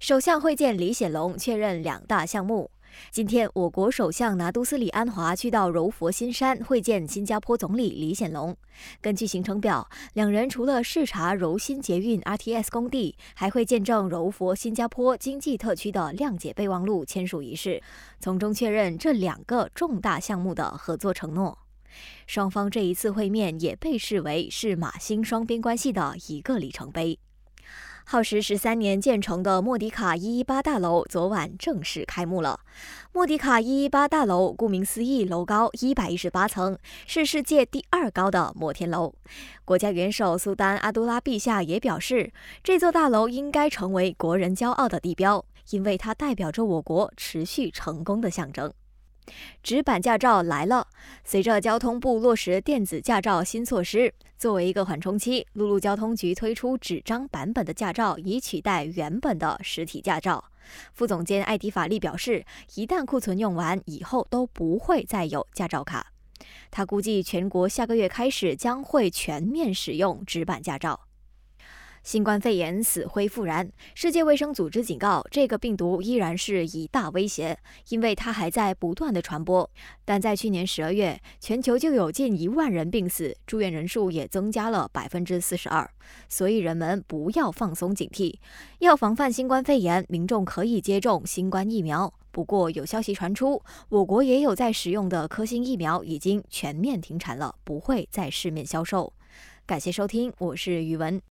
首相会见李显龙，确认两大项目。今天，我国首相拿督斯里安华去到柔佛新山会见新加坡总理李显龙。根据行程表，两人除了视察柔新捷运 RTS 工地，还会见证柔佛新加坡经济特区的谅解备忘录签署仪式，从中确认这两个重大项目的合作承诺。双方这一次会面也被视为是马新双边关系的一个里程碑。耗时十三年建成的莫迪卡一一八大楼昨晚正式开幕了。莫迪卡一一八大楼顾名思义，楼高一百一十八层，是世界第二高的摩天楼。国家元首苏丹阿杜拉陛下也表示，这座大楼应该成为国人骄傲的地标，因为它代表着我国持续成功的象征。纸板驾照来了。随着交通部落实电子驾照新措施，作为一个缓冲期，陆路交通局推出纸张版本的驾照，以取代原本的实体驾照。副总监艾迪法利表示，一旦库存用完，以后都不会再有驾照卡。他估计全国下个月开始将会全面使用纸板驾照。新冠肺炎死灰复燃，世界卫生组织警告，这个病毒依然是一大威胁，因为它还在不断的传播。但在去年十二月，全球就有近一万人病死，住院人数也增加了百分之四十二。所以人们不要放松警惕，要防范新冠肺炎，民众可以接种新冠疫苗。不过有消息传出，我国也有在使用的科兴疫苗已经全面停产了，不会在市面销售。感谢收听，我是宇文。